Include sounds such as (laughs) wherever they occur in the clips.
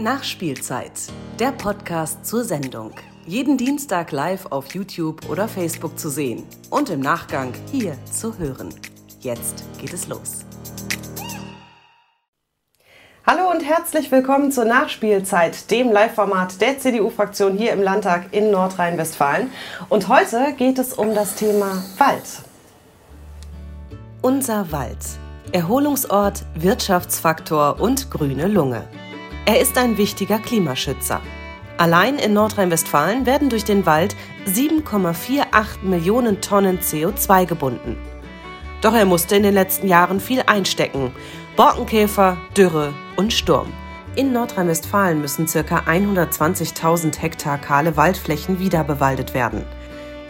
Nachspielzeit, der Podcast zur Sendung. Jeden Dienstag live auf YouTube oder Facebook zu sehen und im Nachgang hier zu hören. Jetzt geht es los. Hallo und herzlich willkommen zur Nachspielzeit, dem Live-Format der CDU-Fraktion hier im Landtag in Nordrhein-Westfalen. Und heute geht es um das Thema Wald. Unser Wald. Erholungsort, Wirtschaftsfaktor und grüne Lunge. Er ist ein wichtiger Klimaschützer. Allein in Nordrhein-Westfalen werden durch den Wald 7,48 Millionen Tonnen CO2 gebunden. Doch er musste in den letzten Jahren viel einstecken. Borkenkäfer, Dürre und Sturm. In Nordrhein-Westfalen müssen ca. 120.000 Hektar kahle Waldflächen wiederbewaldet werden.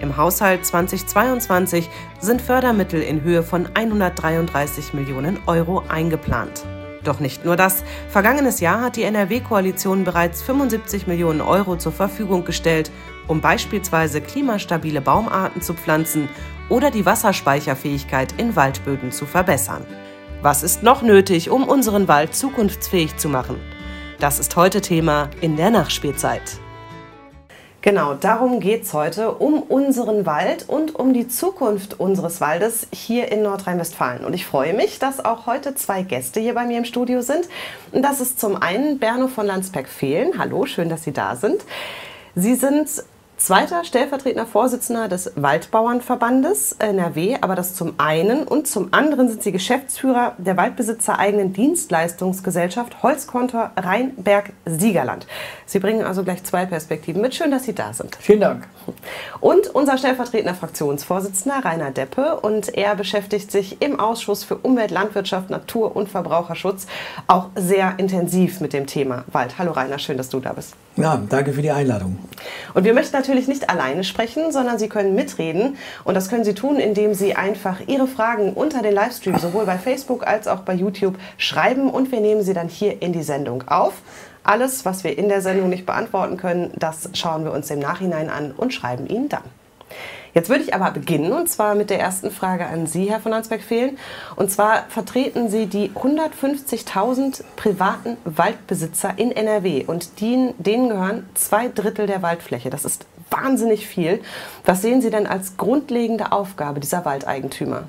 Im Haushalt 2022 sind Fördermittel in Höhe von 133 Millionen Euro eingeplant. Doch nicht nur das. Vergangenes Jahr hat die NRW-Koalition bereits 75 Millionen Euro zur Verfügung gestellt, um beispielsweise klimastabile Baumarten zu pflanzen oder die Wasserspeicherfähigkeit in Waldböden zu verbessern. Was ist noch nötig, um unseren Wald zukunftsfähig zu machen? Das ist heute Thema in der Nachspielzeit. Genau, darum geht es heute, um unseren Wald und um die Zukunft unseres Waldes hier in Nordrhein-Westfalen. Und ich freue mich, dass auch heute zwei Gäste hier bei mir im Studio sind. Und das ist zum einen Berno von Landsberg-Fehlen. Hallo, schön, dass Sie da sind. Sie sind zweiter stellvertretender Vorsitzender des Waldbauernverbandes NRW, aber das zum einen und zum anderen sind Sie Geschäftsführer der waldbesitzereigenen Dienstleistungsgesellschaft Holzkontor Rheinberg-Siegerland. Sie bringen also gleich zwei Perspektiven mit. Schön, dass Sie da sind. Vielen Dank. Und unser stellvertretender Fraktionsvorsitzender Rainer Deppe und er beschäftigt sich im Ausschuss für Umwelt, Landwirtschaft, Natur und Verbraucherschutz auch sehr intensiv mit dem Thema Wald. Hallo Rainer, schön, dass du da bist. Ja, danke für die Einladung. Und wir möchten natürlich nicht alleine sprechen, sondern Sie können mitreden. Und das können Sie tun, indem Sie einfach Ihre Fragen unter den Livestream sowohl bei Facebook als auch bei YouTube schreiben. Und wir nehmen sie dann hier in die Sendung auf. Alles, was wir in der Sendung nicht beantworten können, das schauen wir uns im Nachhinein an und schreiben Ihnen dann. Jetzt würde ich aber beginnen und zwar mit der ersten Frage an Sie, Herr von Ansberg-Fehlen. Und zwar vertreten Sie die 150.000 privaten Waldbesitzer in NRW und denen gehören zwei Drittel der Waldfläche. Das ist wahnsinnig viel. Was sehen Sie denn als grundlegende Aufgabe dieser Waldeigentümer?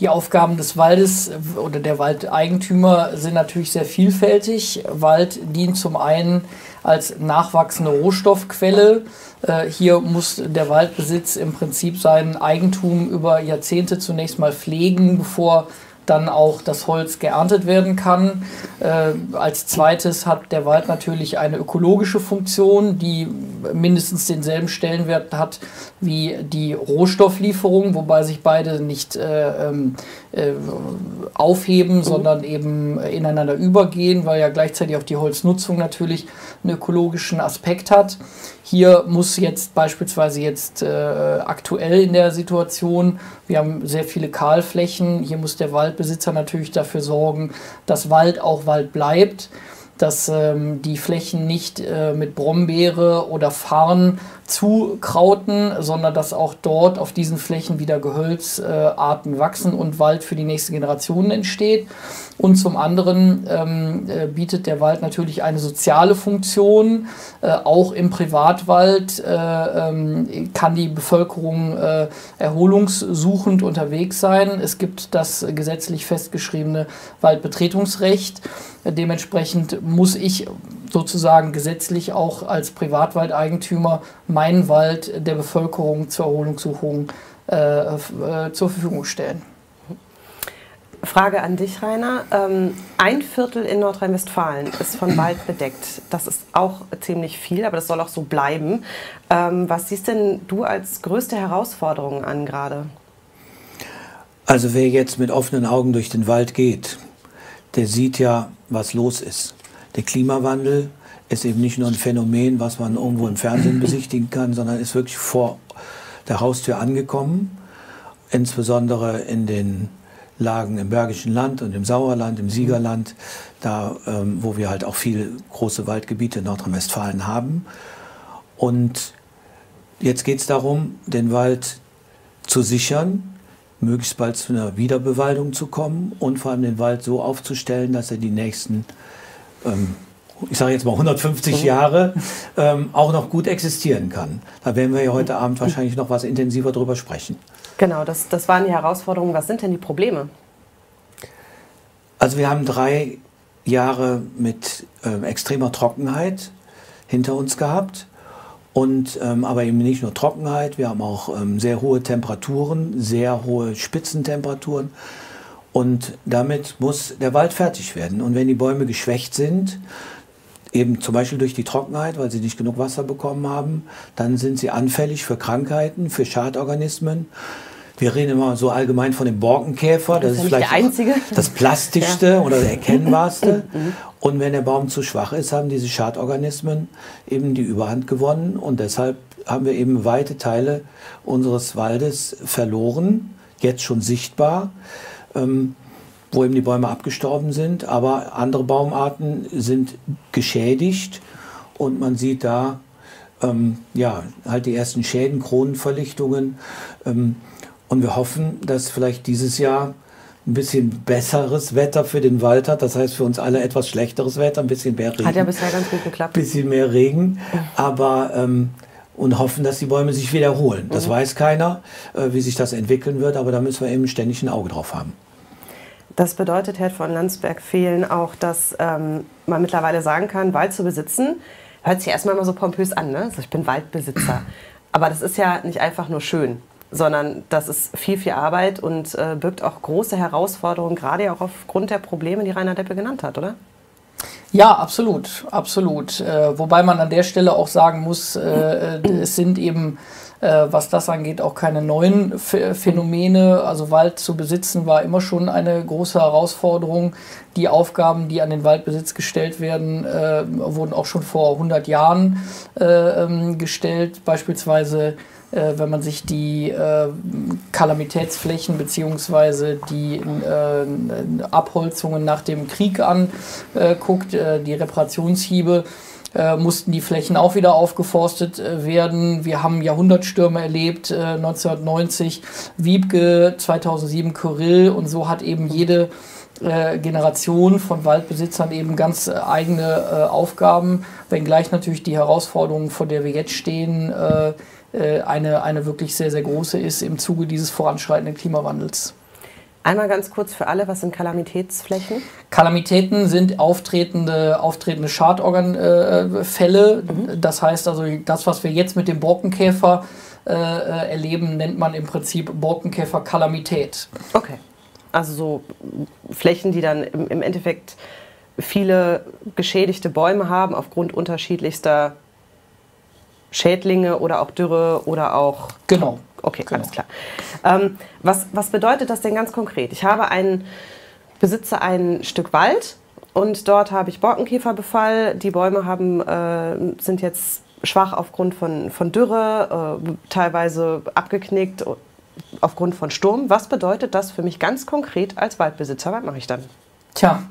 Die Aufgaben des Waldes oder der Waldeigentümer sind natürlich sehr vielfältig. Wald dient zum einen als nachwachsende Rohstoffquelle. Äh, hier muss der Waldbesitz im Prinzip sein Eigentum über Jahrzehnte zunächst mal pflegen, bevor dann auch das Holz geerntet werden kann. Äh, als zweites hat der Wald natürlich eine ökologische Funktion, die mindestens denselben Stellenwert hat wie die Rohstofflieferung, wobei sich beide nicht äh, ähm, äh, aufheben, sondern eben ineinander übergehen, weil ja gleichzeitig auch die Holznutzung natürlich einen ökologischen Aspekt hat. Hier muss jetzt beispielsweise jetzt äh, aktuell in der Situation, wir haben sehr viele Kahlflächen, hier muss der Waldbesitzer natürlich dafür sorgen, dass Wald auch Wald bleibt dass ähm, die Flächen nicht äh, mit Brombeere oder Farn zukrauten, sondern dass auch dort auf diesen Flächen wieder Gehölzarten äh, wachsen und Wald für die nächste Generation entsteht. Und zum anderen ähm, äh, bietet der Wald natürlich eine soziale Funktion. Äh, auch im Privatwald äh, ähm, kann die Bevölkerung äh, erholungssuchend unterwegs sein. Es gibt das gesetzlich festgeschriebene Waldbetretungsrecht. Dementsprechend muss ich sozusagen gesetzlich auch als Privatwaldeigentümer meinen Wald der Bevölkerung zur Erholungssuchung äh, äh, zur Verfügung stellen. Frage an dich, Rainer. Ähm, ein Viertel in Nordrhein-Westfalen ist von (clears throat) Wald bedeckt. Das ist auch ziemlich viel, aber das soll auch so bleiben. Ähm, was siehst denn du als größte Herausforderung an gerade? Also wer jetzt mit offenen Augen durch den Wald geht, der sieht ja, was los ist. Der Klimawandel ist eben nicht nur ein Phänomen, was man irgendwo im Fernsehen besichtigen kann, sondern ist wirklich vor der Haustür angekommen. Insbesondere in den Lagen im Bergischen Land und im Sauerland, im Siegerland, da ähm, wo wir halt auch viele große Waldgebiete in Nordrhein-Westfalen haben. Und jetzt geht es darum, den Wald zu sichern, möglichst bald zu einer Wiederbewaldung zu kommen und vor allem den Wald so aufzustellen, dass er die nächsten ähm, ich sage jetzt mal 150 mhm. Jahre, ähm, auch noch gut existieren kann. Da werden wir ja heute Abend wahrscheinlich noch was intensiver drüber sprechen. Genau, das, das waren die Herausforderungen. Was sind denn die Probleme? Also wir haben drei Jahre mit äh, extremer Trockenheit hinter uns gehabt. Und ähm, aber eben nicht nur Trockenheit, wir haben auch ähm, sehr hohe Temperaturen, sehr hohe Spitzentemperaturen. Und damit muss der Wald fertig werden. Und wenn die Bäume geschwächt sind, eben zum Beispiel durch die Trockenheit, weil sie nicht genug Wasser bekommen haben, dann sind sie anfällig für Krankheiten, für Schadorganismen. Wir reden immer so allgemein von dem Borkenkäfer. Das, das ist, vielleicht das plastischste ja. oder erkennbarste. (laughs) Mhm. Und wenn der Baum zu schwach ist, haben diese Schadorganismen eben die Überhand gewonnen. Und deshalb haben wir eben weite Teile unseres Waldes verloren, jetzt schon sichtbar, ähm, wo eben die Bäume abgestorben sind. Aber andere Baumarten sind geschädigt. Und man sieht da ähm, ja, halt die ersten Schäden, Kronenverlichtungen. Ähm, und wir hoffen, dass vielleicht dieses Jahr ein bisschen besseres Wetter für den Wald hat. Das heißt für uns alle etwas schlechteres Wetter, ein bisschen mehr Regen. Hat ja bisher ganz gut geklappt. Ein bisschen mehr Regen. Aber ähm, und hoffen, dass die Bäume sich wiederholen. Das mhm. weiß keiner, äh, wie sich das entwickeln wird, aber da müssen wir eben ständig ein Auge drauf haben. Das bedeutet, Herr von Landsberg, fehlen auch, dass ähm, man mittlerweile sagen kann, Wald zu besitzen, hört sich erstmal immer so pompös an, ne? Also ich bin Waldbesitzer. Aber das ist ja nicht einfach nur schön sondern das ist viel, viel Arbeit und äh, birgt auch große Herausforderungen, gerade auch aufgrund der Probleme, die Rainer Deppe genannt hat, oder? Ja, absolut, absolut. Äh, wobei man an der Stelle auch sagen muss, äh, es sind eben, äh, was das angeht, auch keine neuen Phänomene. Also Wald zu besitzen war immer schon eine große Herausforderung. Die Aufgaben, die an den Waldbesitz gestellt werden, äh, wurden auch schon vor 100 Jahren äh, ähm, gestellt. Beispielsweise äh, wenn man sich die äh, Kalamitätsflächen bzw. die äh, Abholzungen nach dem Krieg anguckt, äh, die Reparationshiebe, äh, mussten die Flächen auch wieder aufgeforstet äh, werden. Wir haben Jahrhundertstürme erlebt, 1990 Wiebke, 2007 Kyrill und so hat eben jede Generation von Waldbesitzern eben ganz eigene Aufgaben, wenngleich natürlich die Herausforderungen, vor der wir jetzt stehen, äh, eine, eine wirklich sehr, sehr große ist im Zuge dieses voranschreitenden Klimawandels. Einmal ganz kurz für alle, was sind Kalamitätsflächen? Kalamitäten sind auftretende, auftretende Schadorganfälle. Äh, mhm. Das heißt also, das, was wir jetzt mit dem Borkenkäfer äh, äh erleben, nennt man im Prinzip Borkenkäfer-Kalamität. Okay. Also so Flächen, die dann im, im Endeffekt viele geschädigte Bäume haben aufgrund unterschiedlichster Schädlinge oder auch Dürre oder auch. Genau. Okay, genau. alles klar. Ähm, was, was bedeutet das denn ganz konkret? Ich habe einen, besitze ein Stück Wald und dort habe ich Borkenkäferbefall. Die Bäume haben, äh, sind jetzt schwach aufgrund von, von Dürre, äh, teilweise abgeknickt aufgrund von Sturm. Was bedeutet das für mich ganz konkret als Waldbesitzer? Was mache ich dann? Tja,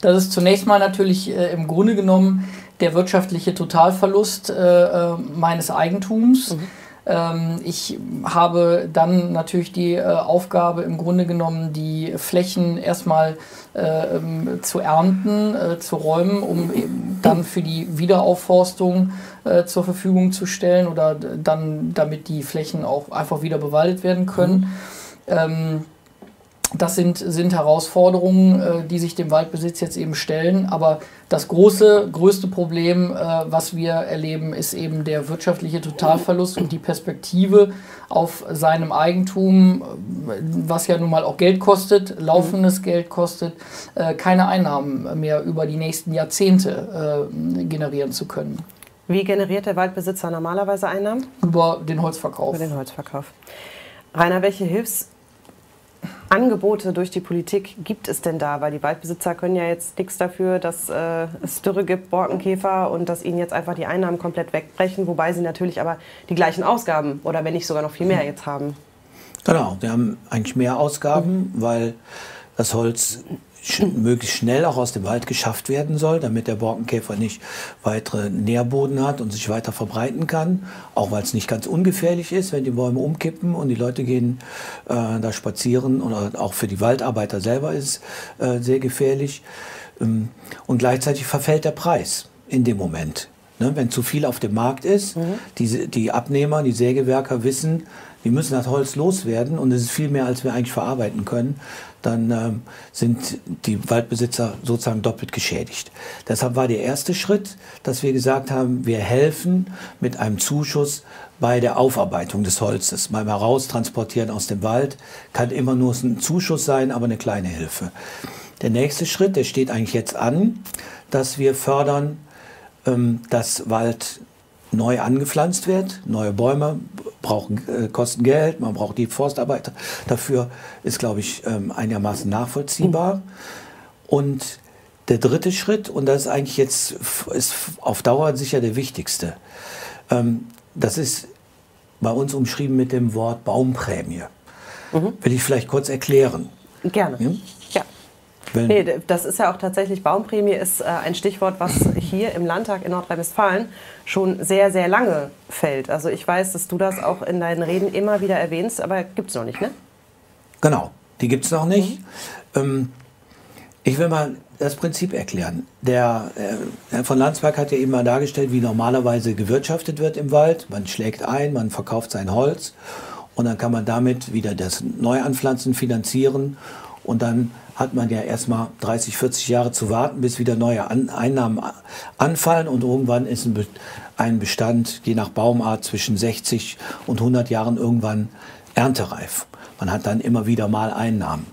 das ist zunächst mal natürlich äh, im Grunde genommen der wirtschaftliche Totalverlust äh, äh, meines Eigentums. Mhm. Ähm, ich habe dann natürlich die äh, Aufgabe, im Grunde genommen die Flächen erstmal äh, ähm, zu ernten, äh, zu räumen, um dann für die Wiederaufforstung zur Verfügung zu stellen oder dann, damit die Flächen auch einfach wieder bewaldet werden können. Mhm. Das sind, sind Herausforderungen, äh, die sich dem Waldbesitz jetzt eben stellen. Aber das große, größte Problem, äh, was wir erleben, ist eben der wirtschaftliche Totalverlust und die Perspektive auf seinem Eigentum, äh, was ja nun mal auch Geld kostet, laufendes. Geld kostet, keine Einnahmen mehr über die nächsten Jahrzehnte generieren zu können. Wie generiert der Waldbesitzer normalerweise Einnahmen? Über den Holzverkauf. Über den Holzverkauf. Rainer, welche Hilfs Angebote durch die Politik gibt es denn da? Weil die Waldbesitzer können ja jetzt nichts dafür, dass äh, es Dürre gibt, Borkenkäfer und dass ihnen jetzt einfach die Einnahmen komplett wegbrechen, wobei sie natürlich aber die gleichen Ausgaben oder wenn nicht sogar noch viel mehr jetzt haben. Genau, wir haben eigentlich mehr Ausgaben, weil das Holz möglichst schnell auch aus dem Wald geschafft werden soll, damit der Borkenkäfer nicht weitere Nährboden hat und sich weiter verbreiten kann. Auch weil es nicht ganz ungefährlich ist, wenn die Bäume umkippen und die Leute gehen äh, da spazieren oder auch für die Waldarbeiter selber ist äh, sehr gefährlich. Ähm, und gleichzeitig verfällt der Preis in dem Moment. Ne, wenn zu viel auf dem Markt ist, mhm. die, die Abnehmer, die Sägewerker wissen, wir müssen das Holz loswerden und es ist viel mehr, als wir eigentlich verarbeiten können, dann ähm, sind die Waldbesitzer sozusagen doppelt geschädigt. Deshalb war der erste Schritt, dass wir gesagt haben, wir helfen mit einem Zuschuss bei der Aufarbeitung des Holzes. Beim Heraustransportieren aus dem Wald kann immer nur ein Zuschuss sein, aber eine kleine Hilfe. Der nächste Schritt, der steht eigentlich jetzt an, dass wir fördern, ähm, dass Wald neu angepflanzt wird. Neue Bäume brauchen, äh, kosten Geld, man braucht die Forstarbeiter. Dafür ist, glaube ich, ähm, einigermaßen nachvollziehbar. Und der dritte Schritt, und das ist eigentlich jetzt ist auf Dauer sicher der wichtigste, ähm, das ist bei uns umschrieben mit dem Wort Baumprämie. Mhm. Will ich vielleicht kurz erklären? Gerne. Ja? Nee, das ist ja auch tatsächlich, Baumprämie ist äh, ein Stichwort, was hier im Landtag in Nordrhein-Westfalen schon sehr, sehr lange fällt. Also ich weiß, dass du das auch in deinen Reden immer wieder erwähnst, aber gibt es noch nicht, ne? Genau, die gibt es noch nicht. Mhm. Ähm, ich will mal das Prinzip erklären. Der äh, Herr von Landsberg hat ja eben mal dargestellt, wie normalerweise gewirtschaftet wird im Wald. Man schlägt ein, man verkauft sein Holz und dann kann man damit wieder das Neuanpflanzen finanzieren und dann hat man ja erstmal 30, 40 Jahre zu warten, bis wieder neue An Einnahmen anfallen und irgendwann ist ein, Be ein Bestand, je nach Baumart, zwischen 60 und 100 Jahren irgendwann erntereif. Man hat dann immer wieder mal Einnahmen.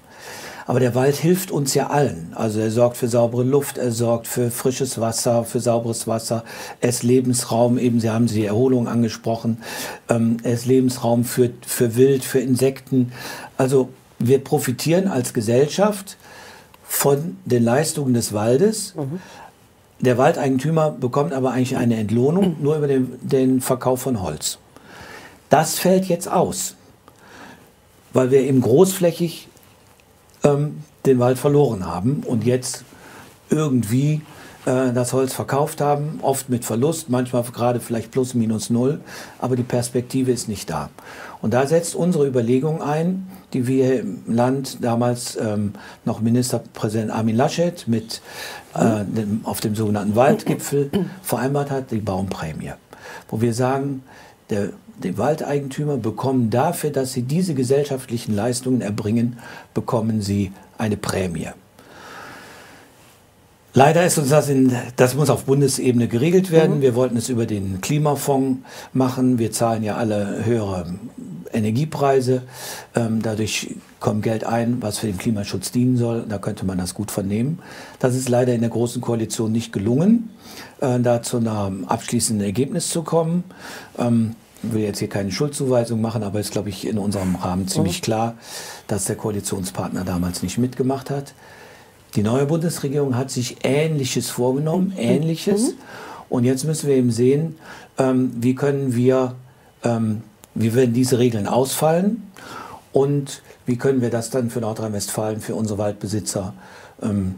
Aber der Wald hilft uns ja allen. Also er sorgt für saubere Luft, er sorgt für frisches Wasser, für sauberes Wasser. Er ist Lebensraum, eben Sie haben die Erholung angesprochen. Ähm, er ist Lebensraum für, für Wild, für Insekten. Also wir profitieren als Gesellschaft von den Leistungen des Waldes. Mhm. Der Waldeigentümer bekommt aber eigentlich eine Entlohnung nur über den, den Verkauf von Holz. Das fällt jetzt aus, weil wir eben großflächig ähm, den Wald verloren haben und jetzt irgendwie äh, das Holz verkauft haben, oft mit Verlust, manchmal gerade vielleicht plus minus null, aber die Perspektive ist nicht da. Und da setzt unsere Überlegung ein, die wir im Land damals ähm, noch Ministerpräsident Armin Laschet mit äh, dem, auf dem sogenannten Waldgipfel (clears throat) vereinbart hat, die Baumprämie. Wo wir sagen, der, die Waldeigentümer bekommen dafür, dass sie diese gesellschaftlichen Leistungen erbringen, bekommen sie eine Prämie. Leider ist uns das in, das muss auf Bundesebene geregelt werden. Mhm. Wir wollten es über den Klimafonds machen. Wir zahlen ja alle höhere Energiepreise. Ähm, dadurch kommt Geld ein, was für den Klimaschutz dienen soll. Da könnte man das gut vernehmen. Das ist leider in der Großen Koalition nicht gelungen, äh, da zu einem abschließenden Ergebnis zu kommen. Ähm, ich will jetzt hier keine Schuldzuweisung machen, aber es ist, glaube ich, in unserem Rahmen ziemlich mhm. klar, dass der Koalitionspartner damals nicht mitgemacht hat. Die neue Bundesregierung hat sich Ähnliches vorgenommen, mhm. Ähnliches. Mhm. Und jetzt müssen wir eben sehen, ähm, wie können wir, ähm, wie werden diese Regeln ausfallen und wie können wir das dann für Nordrhein-Westfalen, für unsere Waldbesitzer ähm,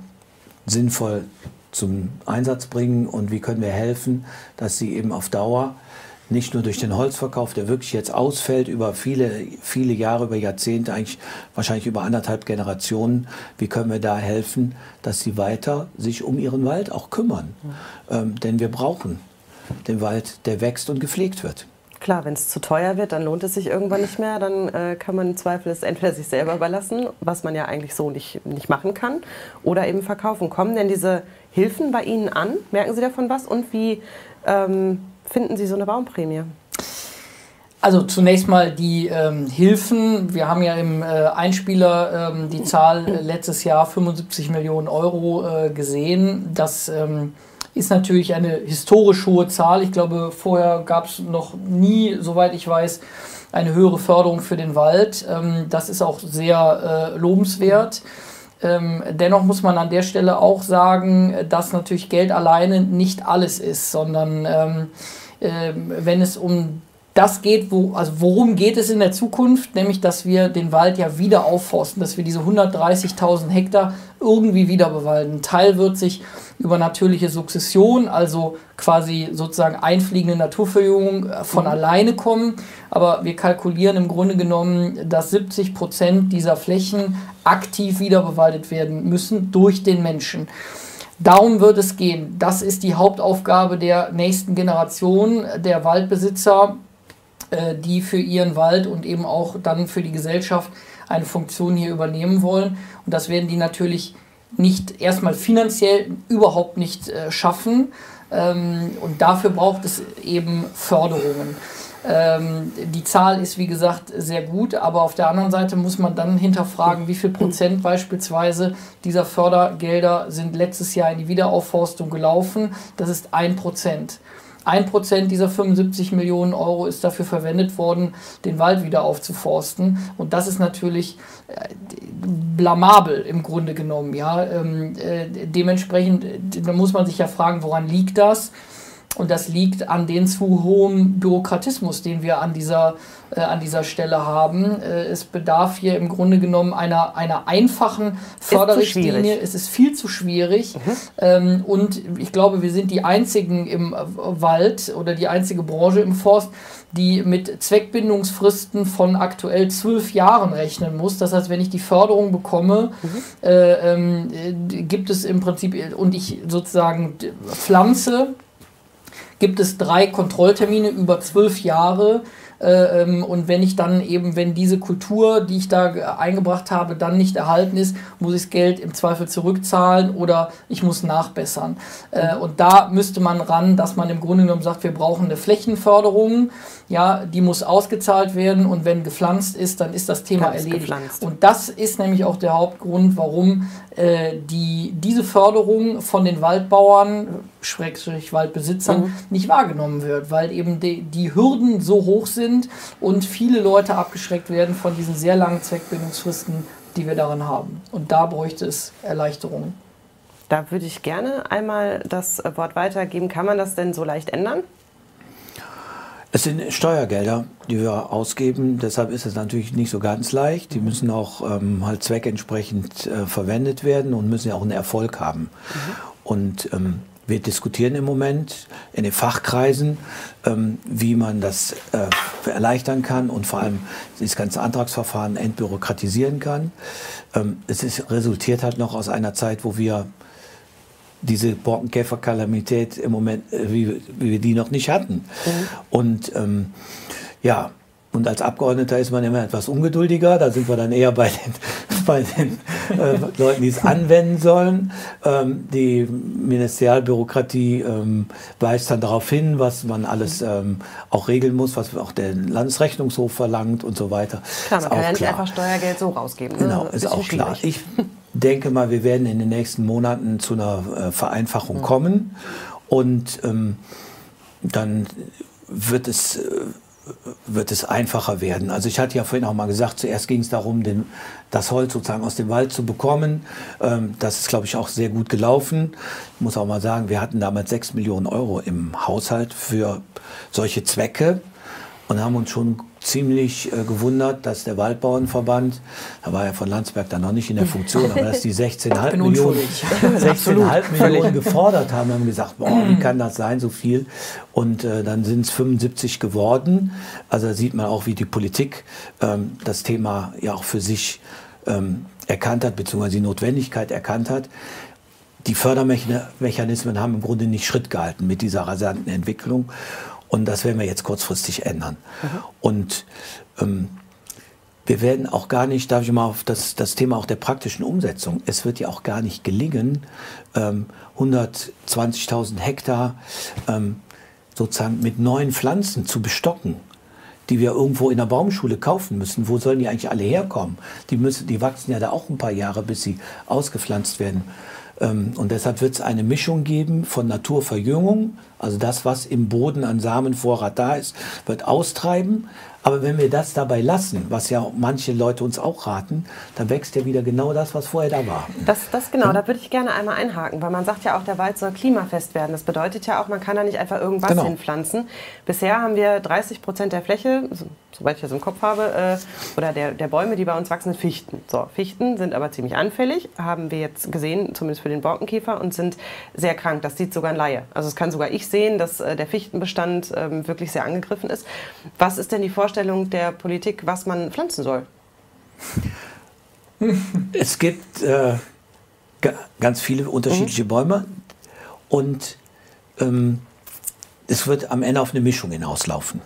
sinnvoll zum Einsatz bringen und wie können wir helfen, dass sie eben auf Dauer nicht nur durch den Holzverkauf, der wirklich jetzt ausfällt über viele, viele Jahre, über Jahrzehnte, eigentlich wahrscheinlich über anderthalb Generationen. Wie können wir da helfen, dass sie weiter sich um ihren Wald auch kümmern? Ähm, denn wir brauchen den Wald, der wächst und gepflegt wird. Klar, wenn es zu teuer wird, dann lohnt es sich irgendwann nicht mehr. Dann äh, kann man im Zweifel es entweder sich selber überlassen, was man ja eigentlich so nicht, nicht machen kann, oder eben verkaufen. Kommen denn diese Hilfen bei Ihnen an? Merken Sie davon was? Und wie ähm, finden Sie so eine Baumprämie? Also zunächst mal die ähm, Hilfen. Wir haben ja im äh, Einspieler ähm, die Zahl äh, letztes Jahr 75 Millionen Euro äh, gesehen. Das ähm, ist natürlich eine historisch hohe Zahl. Ich glaube, vorher gab es noch nie, soweit ich weiß, eine höhere Förderung für den Wald. Ähm, das ist auch sehr äh, lobenswert. Ähm, dennoch muss man an der Stelle auch sagen, dass natürlich Geld alleine nicht alles ist, sondern ähm, äh, wenn es um das geht, wo, also worum geht es in der Zukunft? Nämlich, dass wir den Wald ja wieder aufforsten, dass wir diese 130.000 Hektar irgendwie wieder bewalden. Ein Teil wird sich über natürliche Sukzession, also quasi sozusagen einfliegende Naturverjüngung äh, von mhm. alleine kommen. Aber wir kalkulieren im Grunde genommen, dass 70 Prozent dieser Flächen aktiv wieder bewaldet werden müssen durch den Menschen. Darum wird es gehen. Das ist die Hauptaufgabe der nächsten Generation der Waldbesitzer, äh, die für ihren Wald und eben auch dann für die Gesellschaft eine Funktion hier übernehmen wollen. Und das werden die natürlich nicht erstmal finanziell überhaupt nicht äh, schaffen. Ähm, und dafür braucht es eben Förderungen. Ähm, die Zahl ist wie gesagt sehr gut, aber auf der anderen Seite muss man dann hinterfragen, wie viel Prozent beispielsweise dieser Fördergelder sind letztes Jahr in die Wiederaufforstung gelaufen. Das ist ein Prozent. Ein Prozent dieser 75 Millionen Euro ist dafür verwendet worden, den Wald wieder aufzuforsten. Und das ist natürlich äh, blamabel im Grunde genommen. Ja? Ähm, äh, dementsprechend da muss man sich ja fragen, woran liegt das? Und das liegt an den zu hohen Bürokratismus, den wir an dieser, äh, an dieser Stelle haben. Äh, es bedarf hier im Grunde genommen einer, einer einfachen Förderrichtlinie. Es ist viel zu schwierig. Mhm. Ähm, und ich glaube, wir sind die einzigen im Wald oder die einzige Branche im Forst, die mit Zweckbindungsfristen von aktuell zwölf Jahren rechnen muss. Das heißt, wenn ich die Förderung bekomme, mhm. äh, ähm, äh, gibt es im Prinzip und ich sozusagen pflanze gibt es drei Kontrolltermine über zwölf Jahre. Äh, ähm, und wenn ich dann eben, wenn diese Kultur, die ich da eingebracht habe, dann nicht erhalten ist, muss ich das Geld im Zweifel zurückzahlen oder ich muss nachbessern. Äh, und da müsste man ran, dass man im Grunde genommen sagt, wir brauchen eine Flächenförderung, ja, die muss ausgezahlt werden und wenn gepflanzt ist, dann ist das Thema Ganz erledigt. Gepflanzt. Und das ist nämlich auch der Hauptgrund, warum äh, die, diese Förderung von den Waldbauern, Schrägstrich Waldbesitzern, mhm. nicht wahrgenommen wird, weil eben die, die Hürden so hoch sind und viele Leute abgeschreckt werden von diesen sehr langen Zweckbindungsfristen, die wir daran haben. Und da bräuchte es Erleichterungen. Da würde ich gerne einmal das Wort weitergeben. Kann man das denn so leicht ändern? Es sind Steuergelder, die wir ausgeben. Deshalb ist es natürlich nicht so ganz leicht. Die müssen auch ähm, halt zweckentsprechend äh, verwendet werden und müssen ja auch einen Erfolg haben. Mhm. Und ähm, wir diskutieren im Moment in den Fachkreisen, ähm, wie man das äh, erleichtern kann und vor allem das ganze Antragsverfahren entbürokratisieren kann. Ähm, es ist, resultiert halt noch aus einer Zeit, wo wir diese Borkenkäferkalamität im Moment, äh, wie, wie, wir die noch nicht hatten. Mhm. Und ähm, ja, und als Abgeordneter ist man immer etwas ungeduldiger. Da sind wir dann eher bei den, (laughs) bei den äh, Leuten, die es anwenden sollen. Ähm, die Ministerialbürokratie ähm, weist dann darauf hin, was man alles ähm, auch regeln muss, was auch der Landesrechnungshof verlangt und so weiter. Klar, man kann ja nicht einfach Steuergeld so rausgeben. Ne? Genau, ist auch klar. Ich denke mal, wir werden in den nächsten Monaten zu einer äh, Vereinfachung mhm. kommen und ähm, dann wird es, äh, wird es einfacher werden. Also ich hatte ja vorhin auch mal gesagt, zuerst ging es darum, den, das Holz sozusagen aus dem Wald zu bekommen. Ähm, das ist, glaube ich, auch sehr gut gelaufen. Ich muss auch mal sagen, wir hatten damals 6 Millionen Euro im Haushalt für solche Zwecke und haben uns schon ziemlich äh, gewundert, dass der Waldbauernverband, da war ja von Landsberg dann noch nicht in der Funktion, aber dass die (laughs) 16,5 Millionen, 16,5 (laughs) Millionen gefordert haben, haben gesagt, boah, wie kann das sein, so viel? Und äh, dann sind es 75 geworden. Also da sieht man auch, wie die Politik ähm, das Thema ja auch für sich ähm, erkannt hat, beziehungsweise die Notwendigkeit erkannt hat. Die Fördermechanismen haben im Grunde nicht Schritt gehalten mit dieser rasanten Entwicklung. Und das werden wir jetzt kurzfristig ändern. Mhm. Und ähm, wir werden auch gar nicht, darf ich mal auf das, das Thema auch der praktischen Umsetzung, es wird ja auch gar nicht gelingen, ähm, 120.000 Hektar ähm, sozusagen mit neuen Pflanzen zu bestocken die wir irgendwo in der Baumschule kaufen müssen. Wo sollen die eigentlich alle herkommen? Die, müssen, die wachsen ja da auch ein paar Jahre, bis sie ausgepflanzt werden. Ähm, und deshalb wird es eine Mischung geben von Naturverjüngung, also das, was im Boden an Samenvorrat da ist, wird austreiben. Aber wenn wir das dabei lassen, was ja manche Leute uns auch raten, dann wächst ja wieder genau das, was vorher da war. Das, das genau, ja? da würde ich gerne einmal einhaken, weil man sagt ja auch, der Wald soll klimafest werden. Das bedeutet ja auch, man kann da nicht einfach irgendwas genau. hinpflanzen. Bisher haben wir 30 Prozent der Fläche, soweit ich das im Kopf habe, äh, oder der, der Bäume, die bei uns wachsen, sind Fichten. So, Fichten sind aber ziemlich anfällig, haben wir jetzt gesehen, zumindest für den Borkenkäfer, und sind sehr krank. Das sieht sogar ein Laie. Also es kann sogar ich sehen, dass äh, der Fichtenbestand ähm, wirklich sehr angegriffen ist. Was ist denn die Vorstellung der Politik, was man pflanzen soll? (laughs) Es gibt äh, ganz viele unterschiedliche mhm. Bäume. Und ähm, es wird am Ende auf eine Mischung hinauslaufen.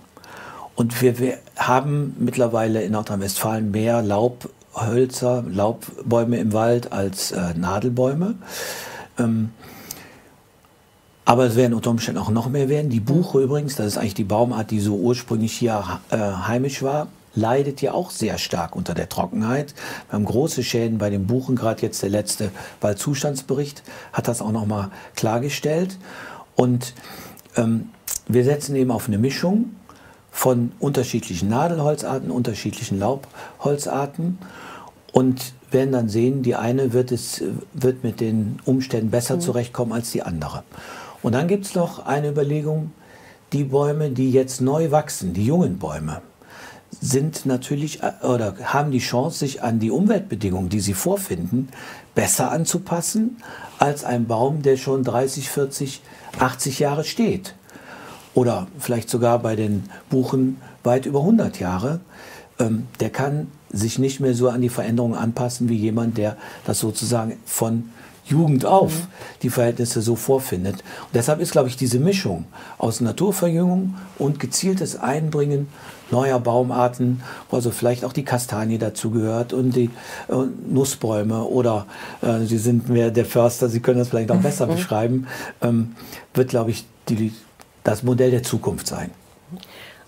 Und wir, wir haben mittlerweile in Nordrhein-Westfalen mehr Laubhölzer, Laubbäume im Wald als äh, Nadelbäume. Ähm, aber es werden unter Umständen auch noch mehr werden. Die Buche übrigens, das ist eigentlich die Baumart, die so ursprünglich hier äh, heimisch war, leidet ja auch sehr stark unter der Trockenheit. Wir haben große Schäden bei den Buchen, gerade jetzt der letzte Waldzustandsbericht hat das auch nochmal klargestellt. Und ähm, wir setzen eben auf eine Mischung von unterschiedlichen Nadelholzarten, unterschiedlichen Laubholzarten und werden dann sehen, die eine wird, es, wird mit den Umständen besser mhm. zurechtkommen als die andere. Und dann gibt es noch eine Überlegung, die Bäume, die jetzt neu wachsen, die jungen Bäume, sind natürlich äh, oder haben die Chance, sich an die Umweltbedingungen, die sie vorfinden, besser anzupassen als ein Baum, der schon 30, 40, 80 Jahre steht. Oder vielleicht sogar bei den Buchen weit über 100 Jahre. Ähm, der kann sich nicht mehr so an die Veränderungen anpassen wie jemand, der das sozusagen von Jugend auf mhm. die Verhältnisse so vorfindet. Und deshalb ist, glaube ich, diese Mischung aus Naturverjüngung und gezieltes Einbringen neuer Baumarten, wo also vielleicht auch die Kastanie dazugehört und die äh, Nussbäume oder äh, Sie sind mehr der Förster, Sie können das vielleicht auch besser mhm. beschreiben, ähm, wird, glaube ich, die, das Modell der Zukunft sein.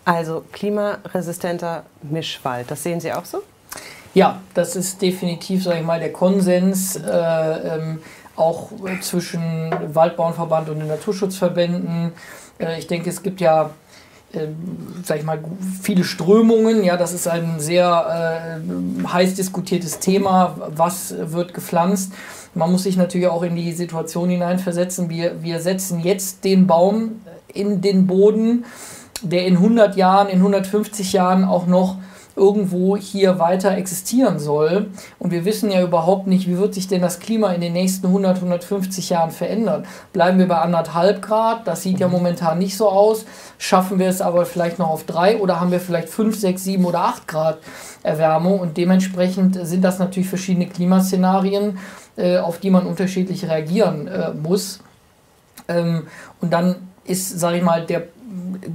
Also klimaresistenter Mischwald, das sehen Sie auch so? Ja, das ist definitiv, sage ich mal, der Konsens äh, ähm, auch zwischen Waldbauernverband und den Naturschutzverbänden. Äh, ich denke, es gibt ja äh, sag ich mal, viele Strömungen. Ja, das ist ein sehr äh, heiß diskutiertes Thema. Was wird gepflanzt? Man muss sich natürlich auch in die Situation hineinversetzen. Wir, wir setzen jetzt den Baum in den Boden, der in 100 Jahren, in 150 Jahren auch noch irgendwo hier weiter existieren soll. Und wir wissen ja überhaupt nicht, wie wird sich denn das Klima in den nächsten 100, 150 Jahren verändern. Bleiben wir bei anderthalb Grad, das sieht ja momentan nicht so aus. Schaffen wir es aber vielleicht noch auf drei oder haben wir vielleicht fünf, sechs, sieben oder acht Grad Erwärmung und dementsprechend sind das natürlich verschiedene Klimaszenarien, äh, auf die man unterschiedlich reagieren äh, muss. Ähm, und dann ist, sage ich mal, der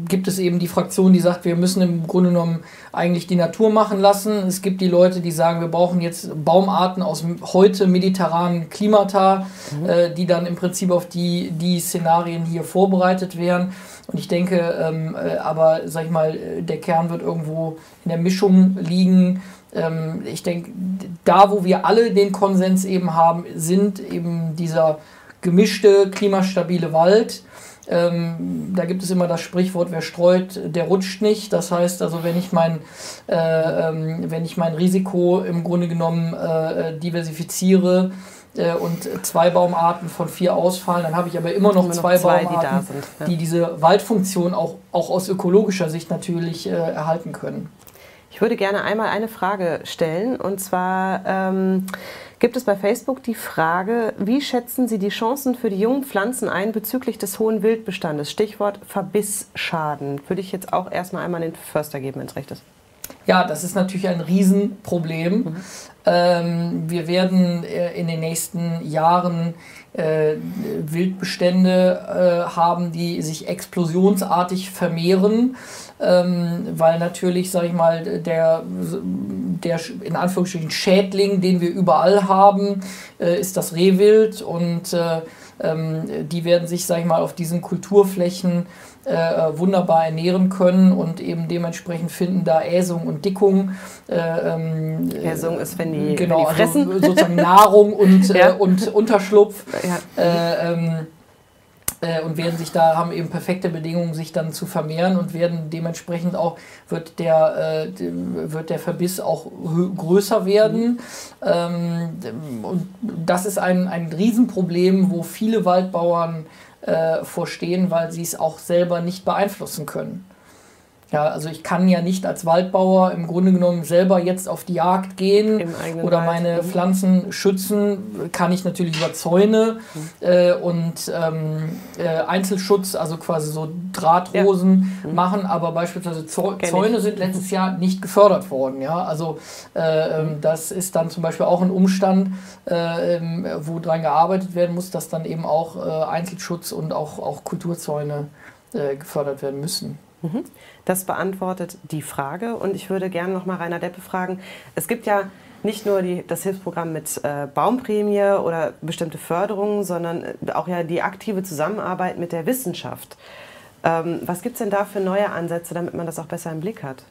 gibt es eben die Fraktion, die sagt, wir müssen im Grunde genommen eigentlich die Natur machen lassen. Es gibt die Leute, die sagen, wir brauchen jetzt Baumarten aus heute mediterranen Klimata, mhm. äh, die dann im Prinzip auf die, die Szenarien hier vorbereitet wären. Und ich denke, ähm, äh, aber sag ich mal, der Kern wird irgendwo in der Mischung liegen. Ähm, ich denke, da, wo wir alle den Konsens eben haben, sind eben dieser gemischte, klimastabile Wald ähm, da gibt es immer das Sprichwort, wer streut, der rutscht nicht. Das heißt also, wenn ich mein, äh, ähm, wenn ich mein Risiko im Grunde genommen äh, diversifiziere, äh, und zwei Baumarten von vier ausfallen, dann habe ich aber immer noch, immer zwei, zwei, Baumarten, die, sind, ja. die, diese Waldfunktion auch, auch aus ökologischer Sicht natürlich äh, erhalten können. Ich würde gerne einmal eine Frage stellen und zwar ähm, gibt es bei Facebook die Frage, wie schätzen Sie die Chancen für die jungen Pflanzen ein bezüglich des hohen Wildbestandes? Stichwort Verbissschaden. Würde ich jetzt auch erstmal einmal den Förster geben, wenn es recht ist. Ja, das ist natürlich ein Riesenproblem. Mhm. Ähm, wir werden äh, in den nächsten Jahren äh, Wildbestände äh, haben, die sich explosionsartig vermehren ähm, weil natürlich, sage ich mal, der, der in Anführungsstrichen Schädling, den wir überall haben, äh, ist das Rehwild und äh, ähm, die werden sich, sage ich mal, auf diesen Kulturflächen äh, wunderbar ernähren können und eben dementsprechend finden da Äsung und Dickung. Äh, ähm, Äsung ist, wenn die, genau, wenn die fressen. Also (laughs) sozusagen Nahrung und, ja. äh, und Unterschlupf. Ja. Äh, ähm, äh, und werden sich da, haben eben perfekte Bedingungen, sich dann zu vermehren und werden dementsprechend auch, wird der, äh, wird der Verbiss auch größer werden. Ähm, und das ist ein, ein Riesenproblem, wo viele Waldbauern äh, vorstehen, weil sie es auch selber nicht beeinflussen können. Ja, also ich kann ja nicht als Waldbauer im Grunde genommen selber jetzt auf die Jagd gehen oder Wald. meine mhm. Pflanzen schützen. Kann ich natürlich über Zäune mhm. äh, und ähm, äh, Einzelschutz, also quasi so Drahtrosen ja. mhm. machen, aber beispielsweise Zäune sind letztes Jahr nicht gefördert worden. Ja, also äh, ähm, das ist dann zum Beispiel auch ein Umstand, äh, ähm, wo dran gearbeitet werden muss, dass dann eben auch äh, Einzelschutz und auch, auch Kulturzäune äh, gefördert werden müssen. Mhm. Das beantwortet die Frage. Und ich würde gerne noch mal Rainer Deppe fragen. Es gibt ja nicht nur die, das Hilfsprogramm mit äh, Baumprämie oder bestimmte Förderungen, sondern äh, auch ja die aktive Zusammenarbeit mit der Wissenschaft. Ähm, was gibt es denn da für neue Ansätze, damit man das auch besser im Blick hat?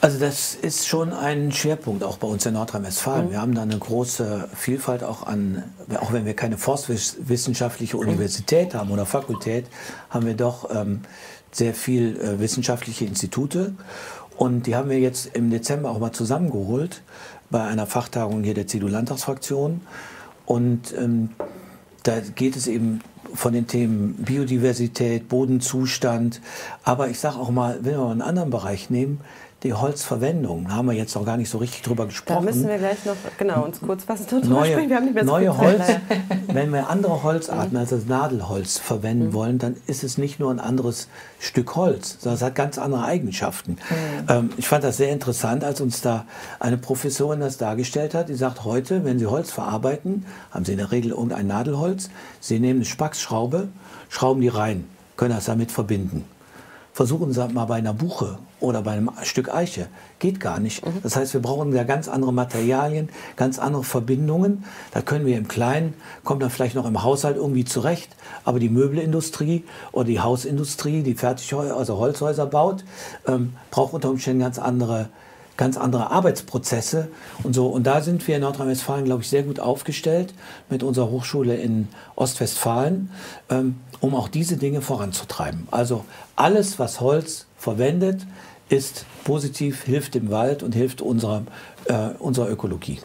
Also das ist schon ein Schwerpunkt auch bei uns in Nordrhein-Westfalen. Mhm. Wir haben da eine große Vielfalt auch an, auch wenn wir keine forstwissenschaftliche Universität haben oder Fakultät, haben wir doch ähm, sehr viel äh, wissenschaftliche Institute. Und die haben wir jetzt im Dezember auch mal zusammengeholt bei einer Fachtagung hier der CDU-Landtagsfraktion. Und ähm, da geht es eben von den Themen Biodiversität, Bodenzustand. Aber ich sage auch mal, wenn wir mal einen anderen Bereich nehmen, die Holzverwendung. Da haben wir jetzt noch gar nicht so richtig drüber gesprochen. Da müssen wir gleich noch genau, uns kurz was drüber neue, sprechen. Wir haben nicht mehr so neue Holz, wenn wir andere Holzarten als das Nadelholz verwenden mhm. wollen, dann ist es nicht nur ein anderes Stück Holz, sondern es hat ganz andere Eigenschaften. Mhm. Ähm, ich fand das sehr interessant, als uns da eine Professorin das dargestellt hat. Die sagt, heute, wenn Sie Holz verarbeiten, haben Sie in der Regel irgendein Nadelholz. Sie nehmen eine Spacksschraube, schrauben die rein, können das damit verbinden. Versuchen Sie mal bei einer Buche oder bei einem Stück Eiche. Geht gar nicht. Mhm. Das heißt, wir brauchen ja ganz andere Materialien, ganz andere Verbindungen. Da können wir im Kleinen, kommt dann vielleicht noch im Haushalt irgendwie zurecht. Aber die Möbelindustrie oder die Hausindustrie, die Fertighäuser, also Holzhäuser baut, ähm, braucht unter Umständen ganz andere ganz andere Arbeitsprozesse und so. Und da sind wir in Nordrhein-Westfalen, glaube ich, sehr gut aufgestellt mit unserer Hochschule in Ostwestfalen, ähm, um auch diese Dinge voranzutreiben. Also alles, was Holz verwendet, ist positiv, hilft dem Wald und hilft unserer, äh, unserer Ökologie.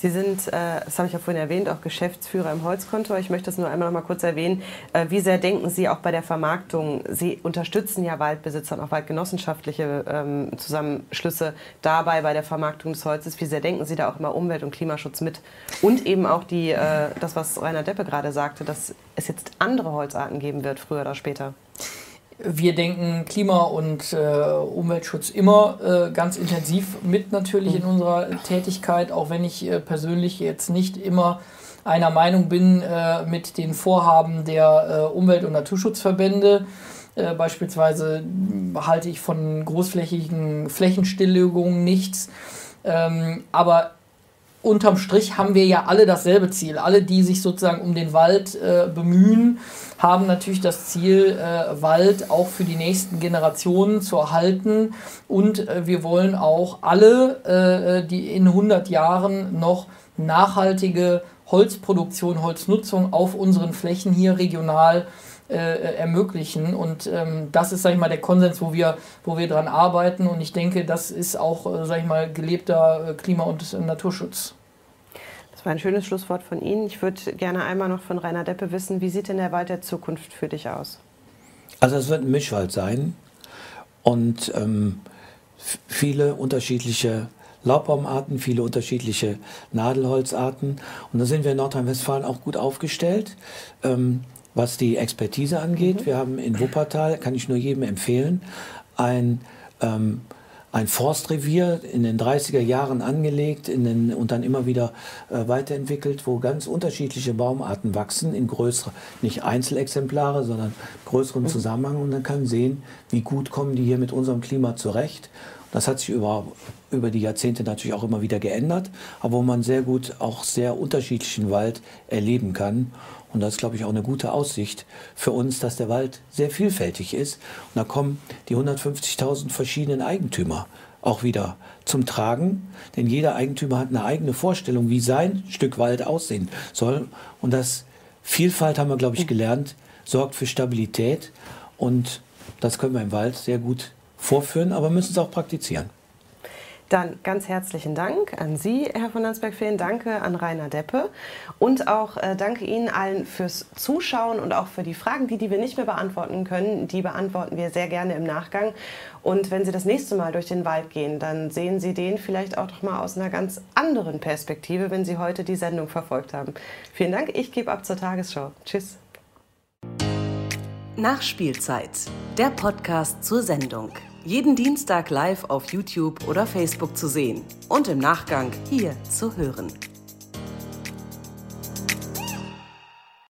Sie sind, äh, das habe ich ja vorhin erwähnt, auch Geschäftsführer im Holzkontor. Ich möchte das nur einmal noch mal kurz erwähnen. Äh, wie sehr denken Sie auch bei der Vermarktung? Sie unterstützen ja Waldbesitzer und auch waldgenossenschaftliche ähm, Zusammenschlüsse dabei bei der Vermarktung des Holzes. Wie sehr denken Sie da auch immer Umwelt- und Klimaschutz mit? Und eben auch die, äh, das, was Rainer Deppe gerade sagte, dass es jetzt andere Holzarten geben wird, früher oder später. Wir denken Klima- und äh, Umweltschutz immer äh, ganz intensiv mit natürlich in unserer Tätigkeit, auch wenn ich äh, persönlich jetzt nicht immer einer Meinung bin äh, mit den Vorhaben der äh, Umwelt- und Naturschutzverbände. Äh, beispielsweise halte ich von großflächigen Flächenstilllegungen nichts. Ähm, aber unterm Strich haben wir ja alle dasselbe Ziel. Alle, die sich sozusagen um den Wald äh, bemühen, haben natürlich das Ziel, äh, Wald auch für die nächsten Generationen zu erhalten. Und äh, wir wollen auch alle, äh, die in 100 Jahren noch nachhaltige Holzproduktion, Holznutzung auf unseren Flächen hier regional äh, ermöglichen. Und ähm, das ist, sag ich mal, der Konsens, wo wir, wo wir dran arbeiten. Und ich denke, das ist auch, äh, sag ich mal, gelebter äh, Klima- und Naturschutz. Das war ein schönes Schlusswort von Ihnen. Ich würde gerne einmal noch von Rainer Deppe wissen, wie sieht denn der Wald der Zukunft für dich aus? Also es wird ein Mischwald sein und ähm, viele unterschiedliche Laubbaumarten, viele unterschiedliche Nadelholzarten. Und da sind wir in Nordrhein-Westfalen auch gut aufgestellt. Ähm, was die Expertise angeht. Mhm. Wir haben in Wuppertal, kann ich nur jedem empfehlen, ein, ähm, ein Forstrevier in den 30er Jahren angelegt den, und dann immer wieder äh, weiterentwickelt, wo ganz unterschiedliche Baumarten wachsen, in größeren, nicht Einzelexemplare, sondern größeren mhm. Zusammenhang. Und dann kann sehen, wie gut kommen die hier mit unserem Klima zurecht. Das hat sich über, über die Jahrzehnte natürlich auch immer wieder geändert, aber wo man sehr gut auch sehr unterschiedlichen Wald erleben kann. Und das ist, glaube ich, auch eine gute Aussicht für uns, dass der Wald sehr vielfältig ist. Und da kommen die 150.000 verschiedenen Eigentümer auch wieder zum Tragen. Denn jeder Eigentümer hat eine eigene Vorstellung, wie sein Stück Wald aussehen soll. Und das Vielfalt haben wir, glaube ich, gelernt, sorgt für Stabilität. Und das können wir im Wald sehr gut vorführen, aber müssen es auch praktizieren. Dann ganz herzlichen Dank an Sie, Herr von Landsberg-Fehlen. Danke an Rainer Deppe. Und auch äh, danke Ihnen allen fürs Zuschauen und auch für die Fragen, die, die wir nicht mehr beantworten können. Die beantworten wir sehr gerne im Nachgang. Und wenn Sie das nächste Mal durch den Wald gehen, dann sehen Sie den vielleicht auch doch mal aus einer ganz anderen Perspektive, wenn Sie heute die Sendung verfolgt haben. Vielen Dank. Ich gebe ab zur Tagesschau. Tschüss. Nachspielzeit, der Podcast zur Sendung. Jeden Dienstag live auf YouTube oder Facebook zu sehen und im Nachgang hier zu hören.